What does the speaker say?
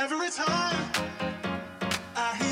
Every time I hear